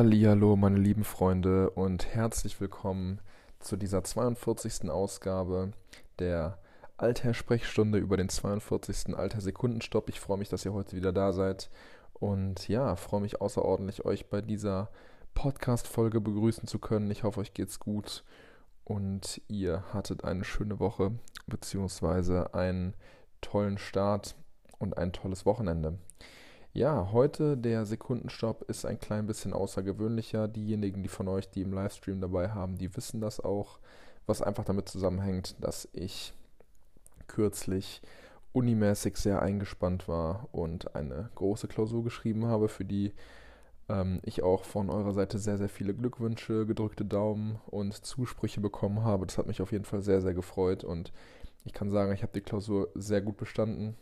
Hallihallo, meine lieben Freunde und herzlich willkommen zu dieser 42. Ausgabe der Alter-Sprechstunde über den 42. Alter-Sekundenstopp. Ich freue mich, dass ihr heute wieder da seid und ja, freue mich außerordentlich, euch bei dieser Podcast-Folge begrüßen zu können. Ich hoffe, euch geht's gut und ihr hattet eine schöne Woche beziehungsweise einen tollen Start und ein tolles Wochenende. Ja, heute der Sekundenstopp ist ein klein bisschen außergewöhnlicher. Diejenigen, die von euch, die im Livestream dabei haben, die wissen das auch, was einfach damit zusammenhängt, dass ich kürzlich unimäßig sehr eingespannt war und eine große Klausur geschrieben habe, für die ähm, ich auch von eurer Seite sehr, sehr viele Glückwünsche, gedrückte Daumen und Zusprüche bekommen habe. Das hat mich auf jeden Fall sehr, sehr gefreut und ich kann sagen, ich habe die Klausur sehr gut bestanden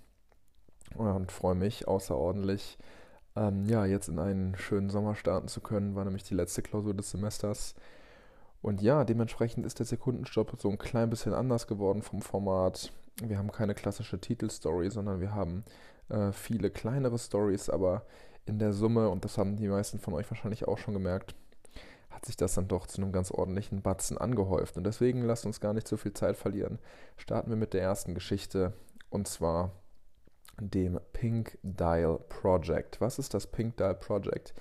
und freue mich außerordentlich, ähm, ja, jetzt in einen schönen Sommer starten zu können. War nämlich die letzte Klausur des Semesters. Und ja, dementsprechend ist der Sekundenstopp so ein klein bisschen anders geworden vom Format. Wir haben keine klassische Titelstory, sondern wir haben äh, viele kleinere Stories, aber in der Summe, und das haben die meisten von euch wahrscheinlich auch schon gemerkt, hat sich das dann doch zu einem ganz ordentlichen Batzen angehäuft. Und deswegen lasst uns gar nicht so viel Zeit verlieren. Starten wir mit der ersten Geschichte. Und zwar dem Pink Dial Project. Was ist das Pink Dial Project?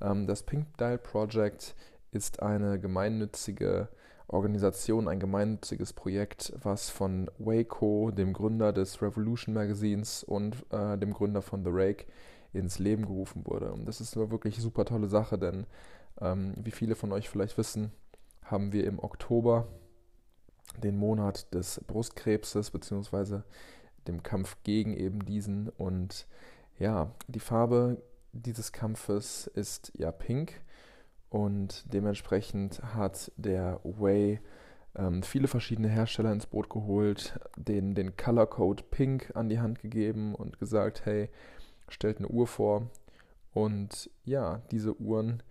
Ähm, das Pink Dial Project ist eine gemeinnützige Organisation, ein gemeinnütziges Projekt, was von Waco, dem Gründer des Revolution Magazins und äh, dem Gründer von The Rake, ins Leben gerufen wurde. Und das ist eine wirklich super tolle Sache, denn ähm, wie viele von euch vielleicht wissen, haben wir im Oktober den Monat des Brustkrebses beziehungsweise dem Kampf gegen eben diesen. Und ja, die Farbe dieses Kampfes ist ja pink und dementsprechend hat der Way ähm, viele verschiedene Hersteller ins Boot geholt, denen den Color Code Pink an die Hand gegeben und gesagt, hey, stellt eine Uhr vor. Und ja, diese Uhren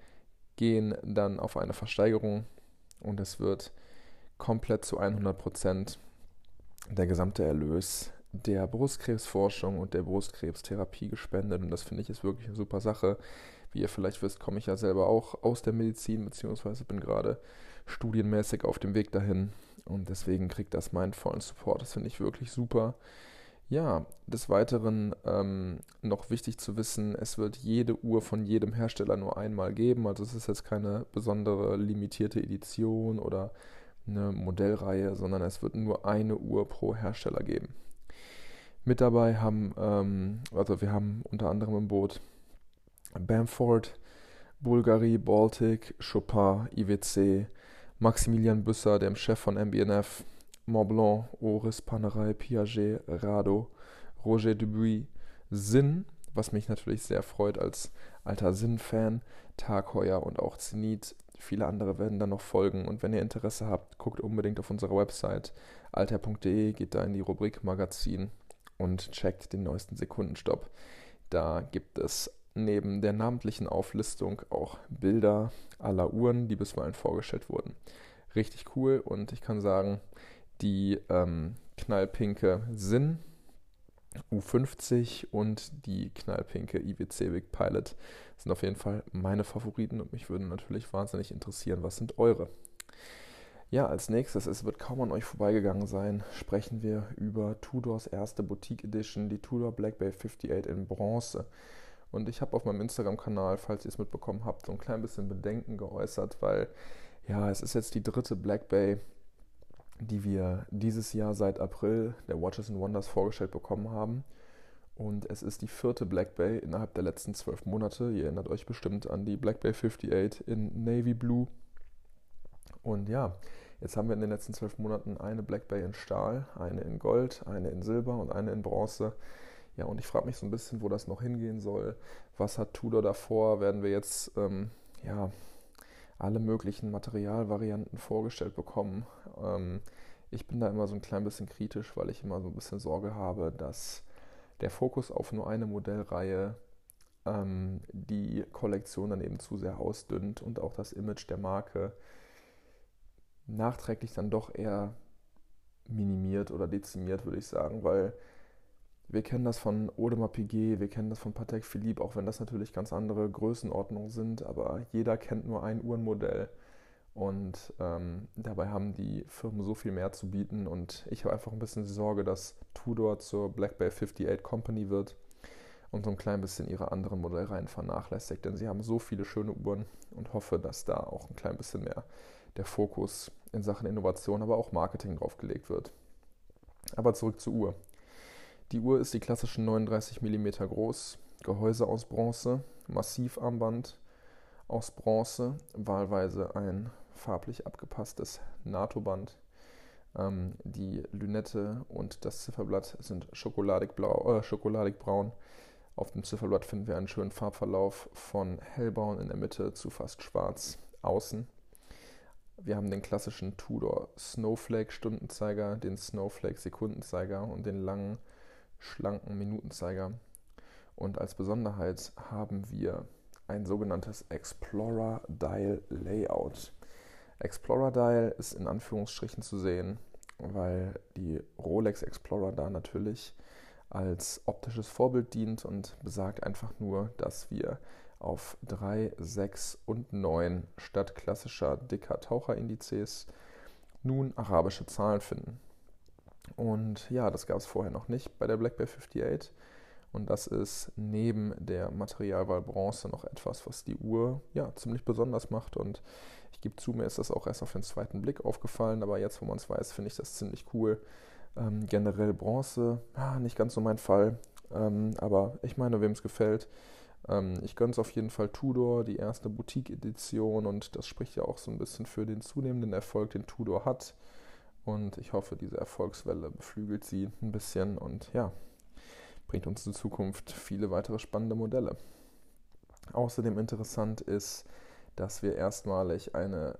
gehen dann auf eine Versteigerung und es wird komplett zu 100 Prozent der gesamte Erlös der Brustkrebsforschung und der Brustkrebstherapie gespendet. Und das finde ich ist wirklich eine super Sache. Wie ihr vielleicht wisst, komme ich ja selber auch aus der Medizin, beziehungsweise bin gerade studienmäßig auf dem Weg dahin. Und deswegen kriegt das meinen vollen Support. Das finde ich wirklich super. Ja, des Weiteren ähm, noch wichtig zu wissen, es wird jede Uhr von jedem Hersteller nur einmal geben. Also es ist jetzt keine besondere limitierte Edition oder eine Modellreihe, sondern es wird nur eine Uhr pro Hersteller geben. Mit dabei haben, ähm, also wir haben unter anderem im Boot Bamford, Bulgari, Baltic, Chopin, IWC, Maximilian Büsser, dem Chef von MBNF, Montblanc, Oris, Panerei, Piaget, Rado, Roger Dubuis, Sinn, was mich natürlich sehr freut als alter Sinn-Fan, Tag Heuer und auch Zenit. Viele andere werden dann noch folgen und wenn ihr Interesse habt, guckt unbedingt auf unserer Website alter.de, geht da in die Rubrik Magazin und checkt den neuesten Sekundenstopp. Da gibt es neben der namentlichen Auflistung auch Bilder aller Uhren, die bisweilen vorgestellt wurden. Richtig cool und ich kann sagen, die ähm, knallpinke Sinn U50 und die knallpinke IWC Big Pilot sind auf jeden Fall meine Favoriten und mich würden natürlich wahnsinnig interessieren, was sind eure? Ja, als nächstes, es wird kaum an euch vorbeigegangen sein, sprechen wir über Tudors erste Boutique Edition, die Tudor Black Bay 58 in Bronze. Und ich habe auf meinem Instagram-Kanal, falls ihr es mitbekommen habt, so ein klein bisschen Bedenken geäußert, weil ja, es ist jetzt die dritte Black Bay, die wir dieses Jahr seit April der Watches and Wonders vorgestellt bekommen haben. Und es ist die vierte Black Bay innerhalb der letzten zwölf Monate. Ihr erinnert euch bestimmt an die Black Bay 58 in Navy Blue. Und ja, Jetzt haben wir in den letzten zwölf Monaten eine Black Bay in Stahl, eine in Gold, eine in Silber und eine in Bronze. Ja, und ich frage mich so ein bisschen, wo das noch hingehen soll. Was hat Tudor davor? Werden wir jetzt ähm, ja, alle möglichen Materialvarianten vorgestellt bekommen? Ähm, ich bin da immer so ein klein bisschen kritisch, weil ich immer so ein bisschen Sorge habe, dass der Fokus auf nur eine Modellreihe ähm, die Kollektion dann eben zu sehr ausdünnt und auch das Image der Marke nachträglich dann doch eher minimiert oder dezimiert, würde ich sagen, weil wir kennen das von Audemars Piguet, wir kennen das von Patek Philippe, auch wenn das natürlich ganz andere Größenordnungen sind, aber jeder kennt nur ein Uhrenmodell. Und ähm, dabei haben die Firmen so viel mehr zu bieten. Und ich habe einfach ein bisschen die Sorge, dass Tudor zur Black Bay 58 Company wird und so ein klein bisschen ihre anderen Modellreihen vernachlässigt. Denn sie haben so viele schöne Uhren und hoffe, dass da auch ein klein bisschen mehr der Fokus in Sachen Innovation, aber auch Marketing draufgelegt wird. Aber zurück zur Uhr. Die Uhr ist die klassischen 39 mm groß, Gehäuse aus Bronze, Massivarmband aus Bronze, wahlweise ein farblich abgepasstes NATO-Band. Ähm, die Lünette und das Zifferblatt sind schokoladig, blau, äh, schokoladig. Auf dem Zifferblatt finden wir einen schönen Farbverlauf von hellbraun in der Mitte zu fast schwarz außen. Wir haben den klassischen Tudor Snowflake Stundenzeiger, den Snowflake Sekundenzeiger und den langen, schlanken Minutenzeiger. Und als Besonderheit haben wir ein sogenanntes Explorer Dial Layout. Explorer Dial ist in Anführungsstrichen zu sehen, weil die Rolex Explorer da natürlich als optisches Vorbild dient und besagt einfach nur, dass wir auf 3, 6 und 9 statt klassischer dicker Taucherindizes nun arabische Zahlen finden. Und ja, das gab es vorher noch nicht bei der Black Bear 58. Und das ist neben der Materialwahl Bronze noch etwas, was die Uhr ja ziemlich besonders macht. Und ich gebe zu, mir ist das auch erst auf den zweiten Blick aufgefallen, aber jetzt, wo man es weiß, finde ich das ziemlich cool. Ähm, generell Bronze, ja, nicht ganz so mein Fall. Ähm, aber ich meine, wem es gefällt. Ähm, ich gönne es auf jeden Fall Tudor, die erste Boutique-Edition. Und das spricht ja auch so ein bisschen für den zunehmenden Erfolg, den Tudor hat. Und ich hoffe, diese Erfolgswelle beflügelt sie ein bisschen. Und ja, bringt uns in Zukunft viele weitere spannende Modelle. Außerdem interessant ist, dass wir erstmalig eine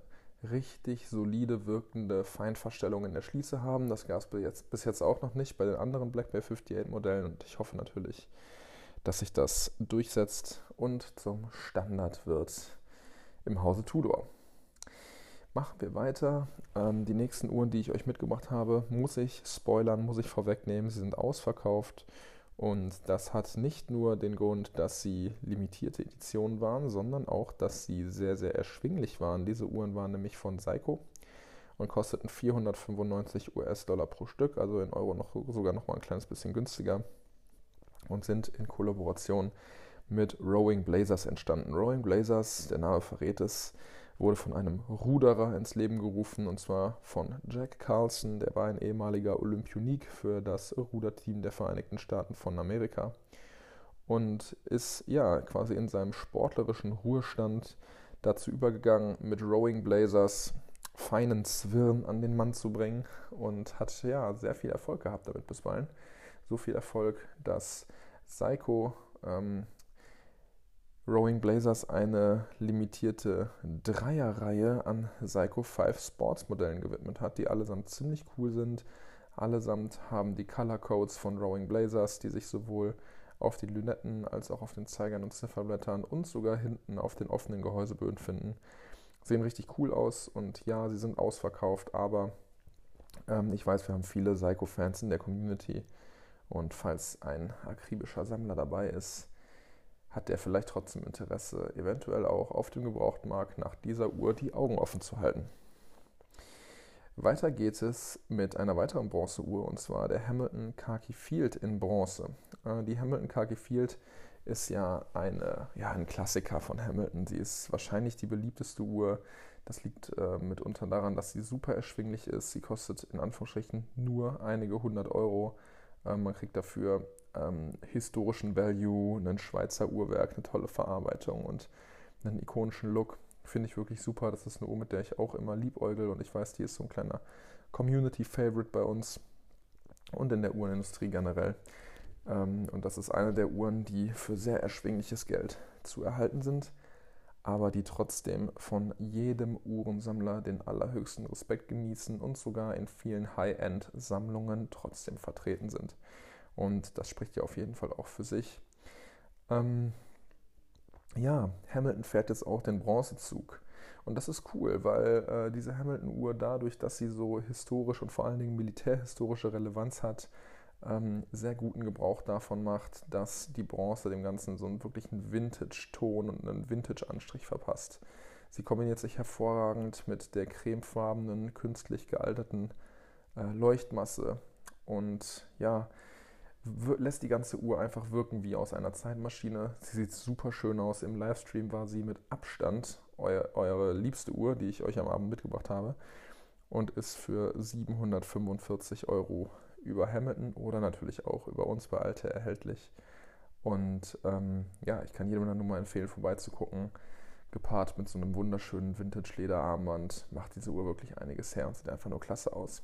richtig solide wirkende Feinverstellung in der Schließe haben. Das gab es bis jetzt auch noch nicht bei den anderen Black Bear 58 Modellen und ich hoffe natürlich, dass sich das durchsetzt und zum Standard wird im Hause Tudor. Machen wir weiter. Ähm, die nächsten Uhren, die ich euch mitgebracht habe, muss ich spoilern, muss ich vorwegnehmen. Sie sind ausverkauft und das hat nicht nur den Grund, dass sie limitierte Editionen waren, sondern auch, dass sie sehr, sehr erschwinglich waren. Diese Uhren waren nämlich von Seiko und kosteten 495 US-Dollar pro Stück, also in Euro noch, sogar noch mal ein kleines bisschen günstiger und sind in Kollaboration mit Rowing Blazers entstanden. Rowing Blazers, der Name verrät es, wurde von einem Ruderer ins Leben gerufen und zwar von Jack Carlson, der war ein ehemaliger Olympionik für das Ruderteam der Vereinigten Staaten von Amerika und ist ja quasi in seinem sportlerischen Ruhestand dazu übergegangen, mit Rowing Blazers feinen Zwirn an den Mann zu bringen und hat ja sehr viel Erfolg gehabt damit bisweilen. So viel Erfolg, dass Seiko ähm, Rowing Blazers eine limitierte Dreierreihe an Psycho 5 Sports Modellen gewidmet hat, die allesamt ziemlich cool sind. Allesamt haben die Color Codes von Rowing Blazers, die sich sowohl auf den Lünetten als auch auf den Zeigern und Zifferblättern und sogar hinten auf den offenen Gehäuseböden finden. Sehen richtig cool aus und ja, sie sind ausverkauft, aber ähm, ich weiß, wir haben viele Psycho-Fans in der Community und falls ein akribischer Sammler dabei ist, hat der vielleicht trotzdem Interesse, eventuell auch auf dem Gebrauchtmarkt nach dieser Uhr die Augen offen zu halten. Weiter geht es mit einer weiteren Bronzeuhr und zwar der Hamilton Khaki Field in Bronze. Äh, die Hamilton Khaki Field ist ja, eine, ja ein Klassiker von Hamilton. Sie ist wahrscheinlich die beliebteste Uhr. Das liegt äh, mitunter daran, dass sie super erschwinglich ist. Sie kostet in Anführungsstrichen nur einige hundert Euro. Äh, man kriegt dafür ähm, historischen Value, ein Schweizer Uhrwerk, eine tolle Verarbeitung und einen ikonischen Look. Finde ich wirklich super. Das ist eine Uhr, mit der ich auch immer liebäugel und ich weiß, die ist so ein kleiner Community-Favorite bei uns und in der Uhrenindustrie generell. Ähm, und das ist eine der Uhren, die für sehr erschwingliches Geld zu erhalten sind, aber die trotzdem von jedem Uhrensammler den allerhöchsten Respekt genießen und sogar in vielen High-End-Sammlungen trotzdem vertreten sind. Und das spricht ja auf jeden Fall auch für sich. Ähm, ja, Hamilton fährt jetzt auch den Bronzezug. Und das ist cool, weil äh, diese Hamilton-Uhr dadurch, dass sie so historisch und vor allen Dingen militärhistorische Relevanz hat, ähm, sehr guten Gebrauch davon macht, dass die Bronze dem Ganzen so einen wirklichen Vintage-Ton und einen Vintage-Anstrich verpasst. Sie kombiniert sich hervorragend mit der cremefarbenen, künstlich gealterten äh, Leuchtmasse und ja, lässt die ganze Uhr einfach wirken wie aus einer Zeitmaschine. Sie sieht super schön aus. Im Livestream war sie mit Abstand euer, eure liebste Uhr, die ich euch am Abend mitgebracht habe und ist für 745 Euro über Hamilton oder natürlich auch über uns bei Alte erhältlich. Und ähm, ja, ich kann jedem nur mal empfehlen, vorbeizugucken. Gepaart mit so einem wunderschönen Vintage-Lederarmband macht diese Uhr wirklich einiges her und sieht einfach nur klasse aus.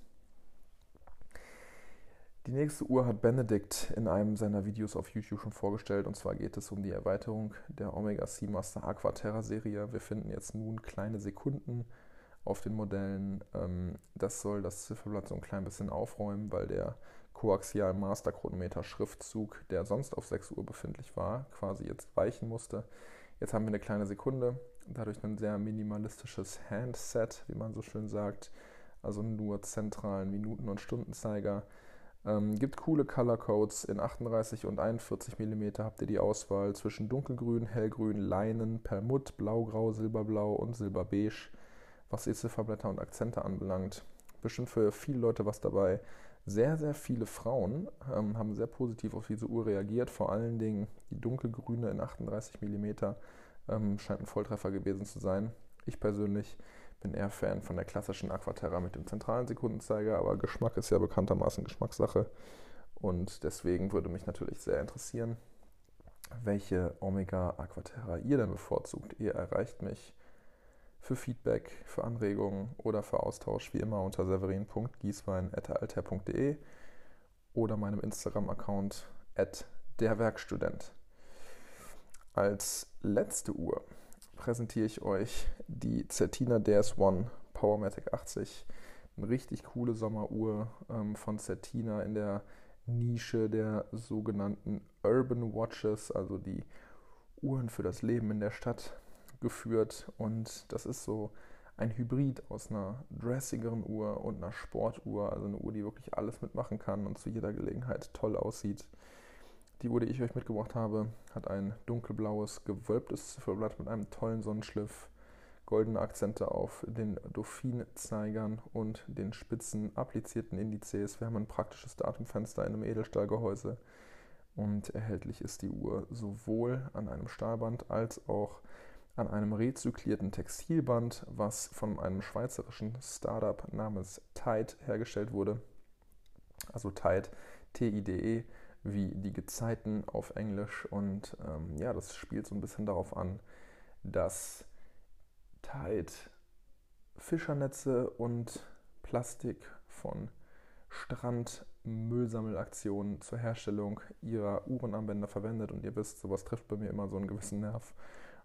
Die nächste Uhr hat Benedikt in einem seiner Videos auf YouTube schon vorgestellt und zwar geht es um die Erweiterung der Omega Seamaster Aquaterra Serie. Wir finden jetzt nun kleine Sekunden auf den Modellen. Ähm, das soll das Zifferblatt so ein klein bisschen aufräumen, weil der Koaxial Master Chronometer Schriftzug, der sonst auf 6 Uhr befindlich war, quasi jetzt weichen musste. Jetzt haben wir eine kleine Sekunde, dadurch ein sehr minimalistisches Handset, wie man so schön sagt, also nur zentralen Minuten- und Stundenzeiger. Ähm, gibt coole Color Codes in 38 und 41 mm habt ihr die Auswahl zwischen dunkelgrün, hellgrün, Leinen, Perlmutt, blaugrau, silberblau und silberbeige was die Zifferblätter und Akzente anbelangt. Bestimmt für viele Leute was dabei. Sehr, sehr viele Frauen ähm, haben sehr positiv auf diese Uhr reagiert. Vor allen Dingen die dunkelgrüne in 38 mm ähm, scheint ein Volltreffer gewesen zu sein. Ich persönlich bin eher Fan von der klassischen Aquaterra mit dem zentralen Sekundenzeiger, aber Geschmack ist ja bekanntermaßen Geschmackssache. Und deswegen würde mich natürlich sehr interessieren, welche Omega Aquaterra ihr denn bevorzugt. Ihr erreicht mich für Feedback, für Anregungen oder für Austausch wie immer unter severin.gieswein.alter.de oder meinem Instagram-Account derwerkstudent. Als letzte Uhr präsentiere ich euch die Certina DS1 Powermatic 80. Eine richtig coole Sommeruhr ähm, von Certina in der Nische der sogenannten Urban Watches, also die Uhren für das Leben in der Stadt geführt und das ist so ein Hybrid aus einer dressigeren Uhr und einer Sportuhr, also eine Uhr, die wirklich alles mitmachen kann und zu jeder Gelegenheit toll aussieht. Die Uhr, die ich euch mitgebracht habe, hat ein dunkelblaues, gewölbtes Zifferblatt mit einem tollen Sonnenschliff, goldene Akzente auf den Dauphin-Zeigern und den spitzen applizierten Indizes. Wir haben ein praktisches Datumfenster in einem Edelstahlgehäuse und erhältlich ist die Uhr sowohl an einem Stahlband als auch an einem rezyklierten Textilband, was von einem schweizerischen Startup namens Tide hergestellt wurde. Also Tide, T-I-D-E, wie die Gezeiten auf Englisch. Und ähm, ja, das spielt so ein bisschen darauf an, dass Tide Fischernetze und Plastik von Strandmüllsammelaktionen zur Herstellung ihrer Uhrenarmbänder verwendet. Und ihr wisst, sowas trifft bei mir immer so einen gewissen Nerv.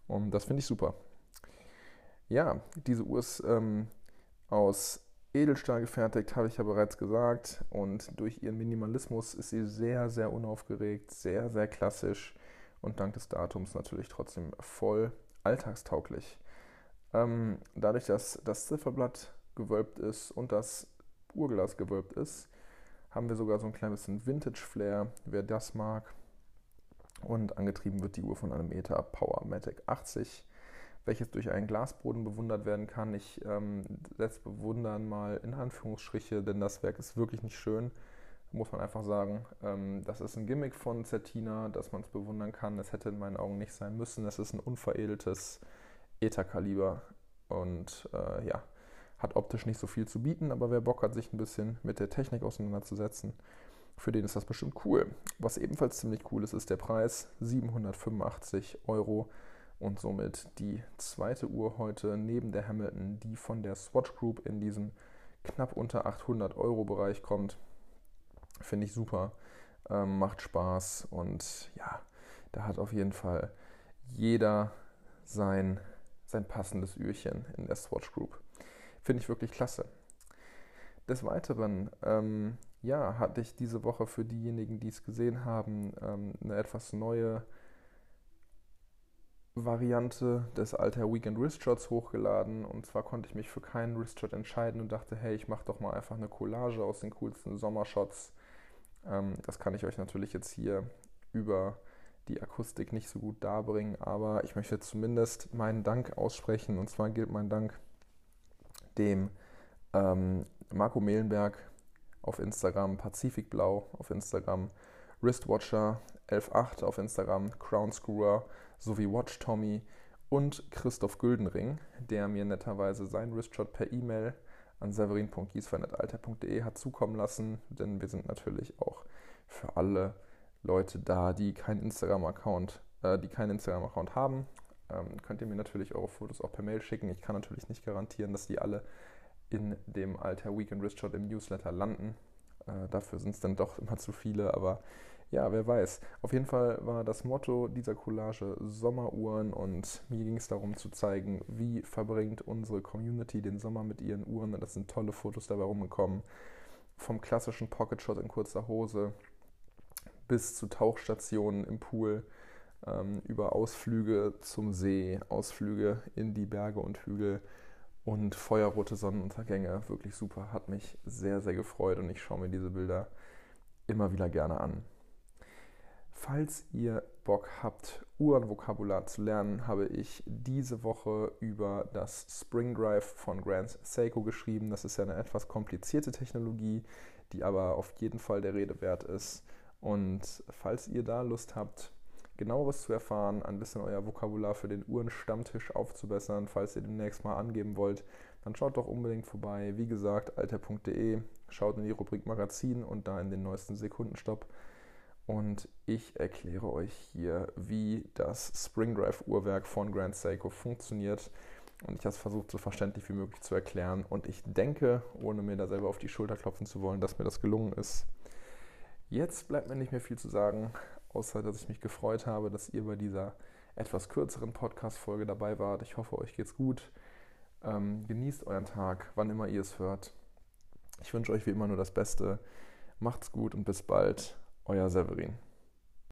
Und das finde ich super. Ja, diese Uhr ist ähm, aus Edelstahl gefertigt, habe ich ja bereits gesagt. Und durch ihren Minimalismus ist sie sehr, sehr unaufgeregt, sehr, sehr klassisch und dank des Datums natürlich trotzdem voll alltagstauglich. Ähm, dadurch, dass das Zifferblatt gewölbt ist und das Uhrglas gewölbt ist, haben wir sogar so ein klein bisschen Vintage-Flair, wer das mag und angetrieben wird die Uhr von einem Meta Powermatic 80, welches durch einen Glasboden bewundert werden kann. Ich ähm, setze bewundern mal in Anführungsstriche, denn das Werk ist wirklich nicht schön, muss man einfach sagen. Ähm, das ist ein Gimmick von Certina, dass man es bewundern kann. Es hätte in meinen Augen nicht sein müssen. Es ist ein unveredeltes Ether-Kaliber und äh, ja, hat optisch nicht so viel zu bieten, aber wer Bock hat, sich ein bisschen mit der Technik auseinanderzusetzen, für den ist das bestimmt cool. Was ebenfalls ziemlich cool ist, ist der Preis 785 Euro und somit die zweite Uhr heute neben der Hamilton, die von der Swatch Group in diesen knapp unter 800 Euro Bereich kommt. Finde ich super, ähm, macht Spaß und ja, da hat auf jeden Fall jeder sein, sein passendes Ührchen in der Swatch Group. Finde ich wirklich klasse. Des Weiteren ähm, ja, hatte ich diese Woche für diejenigen, die es gesehen haben, ähm, eine etwas neue Variante des Alter Weekend Wristshots hochgeladen. Und zwar konnte ich mich für keinen Wristshot entscheiden und dachte, hey, ich mache doch mal einfach eine Collage aus den coolsten Sommershots Ähm, das kann ich euch natürlich jetzt hier über die Akustik nicht so gut darbringen, aber ich möchte zumindest meinen Dank aussprechen. Und zwar gilt mein Dank dem ähm, Marco Mehlenberg auf Instagram, Pazifikblau auf Instagram, Wristwatcher 118 auf Instagram, Crown Screwer sowie Watch Tommy und Christoph Güldenring, der mir netterweise seinen Wristshot per E-Mail an severin.giesver.alter.de hat zukommen lassen, denn wir sind natürlich auch für alle Leute da, die keinen Instagram-Account, äh, die keinen Instagram-Account haben. Ähm, könnt ihr mir natürlich eure Fotos auch per Mail schicken. Ich kann natürlich nicht garantieren, dass die alle in dem Alter Weekend Wristshot im Newsletter landen. Äh, dafür sind es dann doch immer zu viele, aber ja, wer weiß. Auf jeden Fall war das Motto dieser Collage Sommeruhren und mir ging es darum zu zeigen, wie verbringt unsere Community den Sommer mit ihren Uhren. Das sind tolle Fotos dabei rumgekommen. Vom klassischen Pocketshot in kurzer Hose bis zu Tauchstationen im Pool, ähm, über Ausflüge zum See, Ausflüge in die Berge und Hügel und feuerrote Sonnenuntergänge. Wirklich super, hat mich sehr, sehr gefreut und ich schaue mir diese Bilder immer wieder gerne an. Falls ihr Bock habt, Uhrenvokabular zu lernen, habe ich diese Woche über das Spring Drive von Grand Seiko geschrieben. Das ist ja eine etwas komplizierte Technologie, die aber auf jeden Fall der Rede wert ist. Und falls ihr da Lust habt, genaueres zu erfahren, ein bisschen euer Vokabular für den Uhrenstammtisch aufzubessern, falls ihr demnächst mal angeben wollt, dann schaut doch unbedingt vorbei. Wie gesagt, alter.de, schaut in die Rubrik Magazin und da in den neuesten Sekundenstopp. Und ich erkläre euch hier, wie das Spring Drive Uhrwerk von Grand Seiko funktioniert. Und ich habe es versucht, so verständlich wie möglich zu erklären. Und ich denke, ohne mir da selber auf die Schulter klopfen zu wollen, dass mir das gelungen ist. Jetzt bleibt mir nicht mehr viel zu sagen, außer dass ich mich gefreut habe, dass ihr bei dieser etwas kürzeren Podcast-Folge dabei wart. Ich hoffe, euch geht's gut. Ähm, genießt euren Tag, wann immer ihr es hört. Ich wünsche euch wie immer nur das Beste. Macht's gut und bis bald. Euer Severin.